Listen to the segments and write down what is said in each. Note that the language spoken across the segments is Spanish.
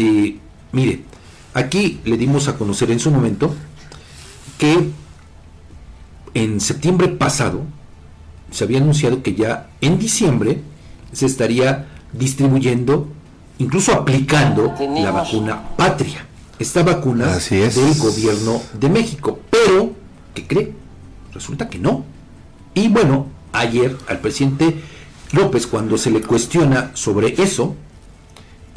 Eh, mire, aquí le dimos a conocer en su momento que en septiembre pasado se había anunciado que ya en diciembre se estaría distribuyendo, incluso aplicando la vacuna patria. Esta vacuna del gobierno de México. Pero, ¿qué cree? Resulta que no. Y bueno, ayer al presidente López, cuando se le cuestiona sobre eso,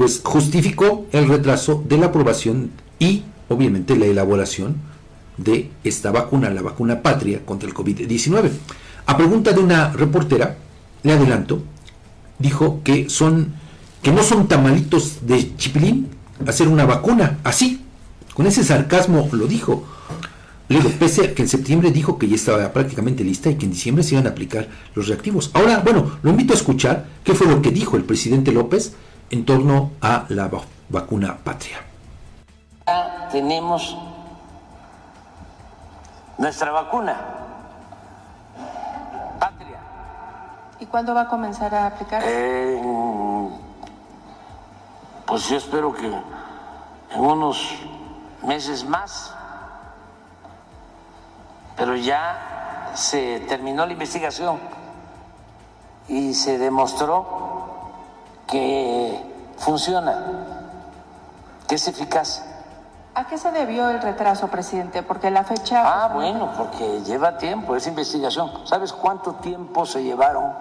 pues justificó el retraso de la aprobación y obviamente la elaboración de esta vacuna, la vacuna patria contra el COVID-19. A pregunta de una reportera, le adelanto, dijo que son que no son tamalitos de chipilín hacer una vacuna así. Con ese sarcasmo lo dijo. Le digo, pese a que en septiembre dijo que ya estaba prácticamente lista y que en diciembre se iban a aplicar los reactivos. Ahora, bueno, lo invito a escuchar qué fue lo que dijo el presidente López en torno a la vacuna patria. Ya tenemos nuestra vacuna patria. ¿Y cuándo va a comenzar a aplicar? pues yo espero que en unos meses más pero ya se terminó la investigación y se demostró que funciona, que es eficaz. ¿A qué se debió el retraso, presidente? Porque la fecha... Ah, bueno, porque lleva tiempo esa investigación. ¿Sabes cuánto tiempo se llevaron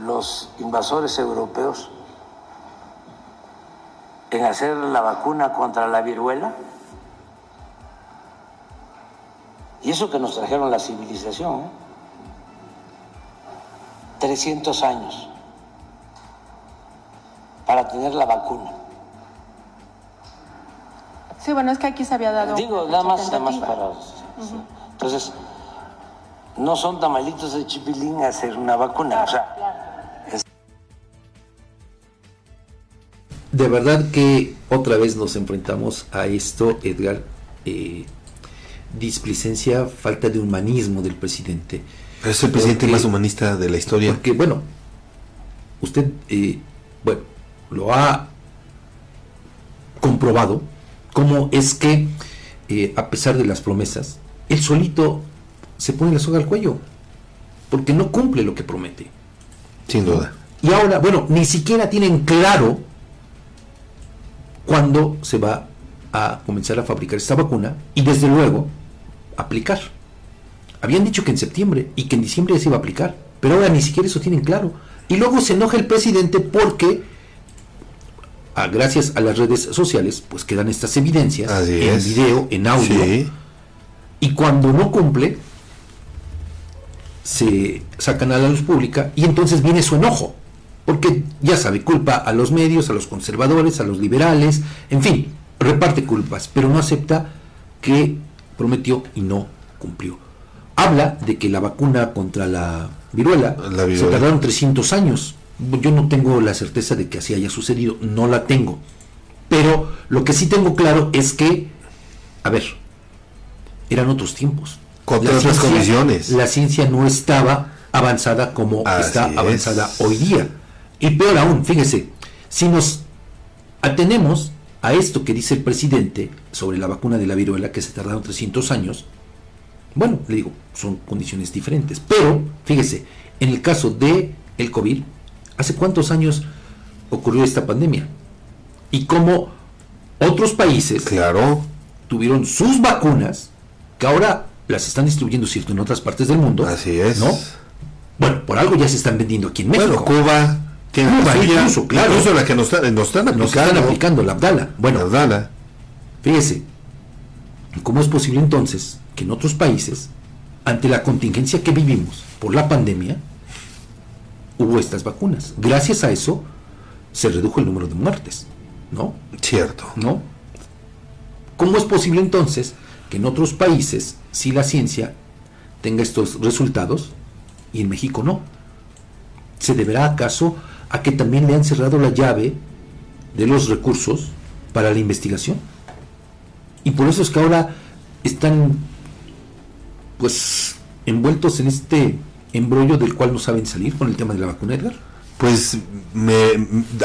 los invasores europeos en hacer la vacuna contra la viruela? Y eso que nos trajeron la civilización, 300 ¿eh? años para tener la vacuna. Sí, bueno, es que aquí se había dado. Digo, nada más, nada más para. Entonces, no son tamalitos de chipilín hacer una vacuna. o sea, De verdad que otra vez nos enfrentamos a esto, Edgar. Eh, displicencia, falta de humanismo del presidente. Pero es el presidente más humanista de la historia. Porque, bueno, usted, eh, bueno, lo ha comprobado, cómo es que, eh, a pesar de las promesas, él solito se pone la soga al cuello, porque no cumple lo que promete. Sin duda. Y ahora, bueno, ni siquiera tienen claro cuándo se va a comenzar a fabricar esta vacuna y desde luego aplicar. Habían dicho que en septiembre y que en diciembre se iba a aplicar, pero ahora ni siquiera eso tienen claro. Y luego se enoja el presidente porque, a, gracias a las redes sociales, pues quedan estas evidencias en video, en audio. Y cuando no cumple, se sacan a la luz pública y entonces viene su enojo. Porque ya sabe, culpa a los medios, a los conservadores, a los liberales, en fin, reparte culpas, pero no acepta que prometió y no cumplió. Habla de que la vacuna contra la viruela, se tardaron 300 años. Yo no tengo la certeza de que así haya sucedido, no la tengo. Pero lo que sí tengo claro es que, a ver, eran otros tiempos. Con otras condiciones. La ciencia no estaba avanzada como está avanzada hoy día. Y peor aún, fíjese, si nos atenemos a esto que dice el presidente sobre la vacuna de la viruela, que se tardaron 300 años, bueno, le digo, son condiciones diferentes. Pero, fíjese, en el caso de el COVID, ¿hace cuántos años ocurrió esta pandemia? Y cómo otros países claro. tuvieron sus vacunas, que ahora las están distribuyendo, cierto, en otras partes del mundo. Así es. ¿No? Bueno, por algo ya se están vendiendo aquí en México. Bueno, Cuba, que incluso, claro. Incluso la que nos, están aplicando. Nos están aplicando la Abdala. Bueno, la Abdala. Fíjese, ¿cómo es posible entonces que en otros países, ante la contingencia que vivimos por la pandemia, hubo estas vacunas? Gracias a eso se redujo el número de muertes, ¿no? Cierto. ¿No? ¿Cómo es posible entonces que en otros países, si la ciencia tenga estos resultados y en México no? ¿Se deberá acaso a que también le han cerrado la llave de los recursos para la investigación. Y por eso es que ahora están pues envueltos en este embrollo del cual no saben salir con el tema de la vacuna Edgar. pues me,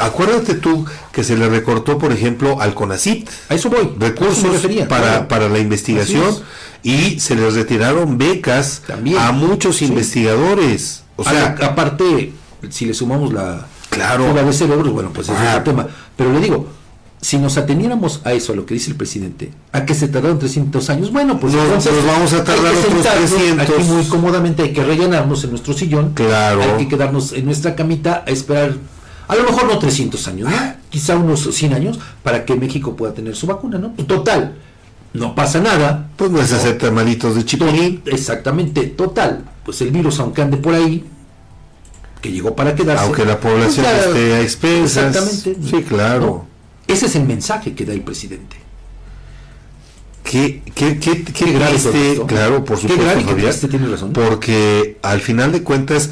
acuérdate tú que se le recortó, por ejemplo, al CONACIT A eso voy. eso recursos refería, para, claro. para la investigación y se les retiraron becas También. a muchos Sí. investigadores. O sea, A- aparte, si le sumamos la Claro. fuga de cerebros, bueno, pues ese es Ah. otro tema. Pero le digo, si nos ateniéramos a eso, a lo que dice el presidente, a que se tardaron 300 años, bueno, pues Nos- entonces nos vamos a tardar otros sentarnos 300. Aquí muy cómodamente hay que rellenarnos en nuestro sillón. Claro. Hay que quedarnos en nuestra camita a esperar, a lo mejor no 300 años, ¿no? quizá unos 100 años, para que México pueda tener su vacuna, ¿no? Total, no pasa nada. pues no es hacer tamalitos de chipilín. Exactamente, total. Pues el virus, aunque ande por ahí, que llegó para quedarse. Aunque la población pues ya- esté a expensas. Exactamente. Sí, claro. No, ese es el mensaje que da el presidente. Qué, qué, qué, qué grave esto. claro, por Qué supuesto, grave y Javier, razón. porque al final de cuentas,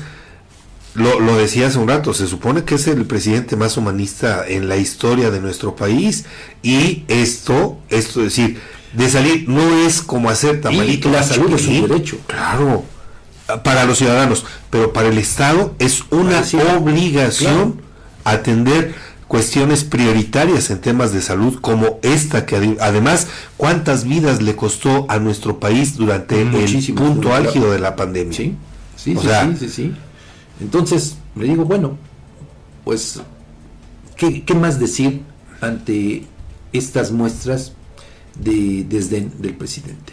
lo, lo decía hace un rato, se supone que es el presidente más humanista en la historia de nuestro país y esto, esto es decir, de salir no es como hacer tamalitos. la de salud es un derecho. Claro, para los ciudadanos, pero para el Estado es una obligación claro. atender cuestiones prioritarias en temas de salud como esta que además cuántas vidas le costó a nuestro país durante el punto claro. álgido de la pandemia. Sí, sí, O sí, sea- sí, sí, sí. Entonces, le digo, bueno, pues, ¿qué, qué más decir ante estas muestras de desdén del presidente?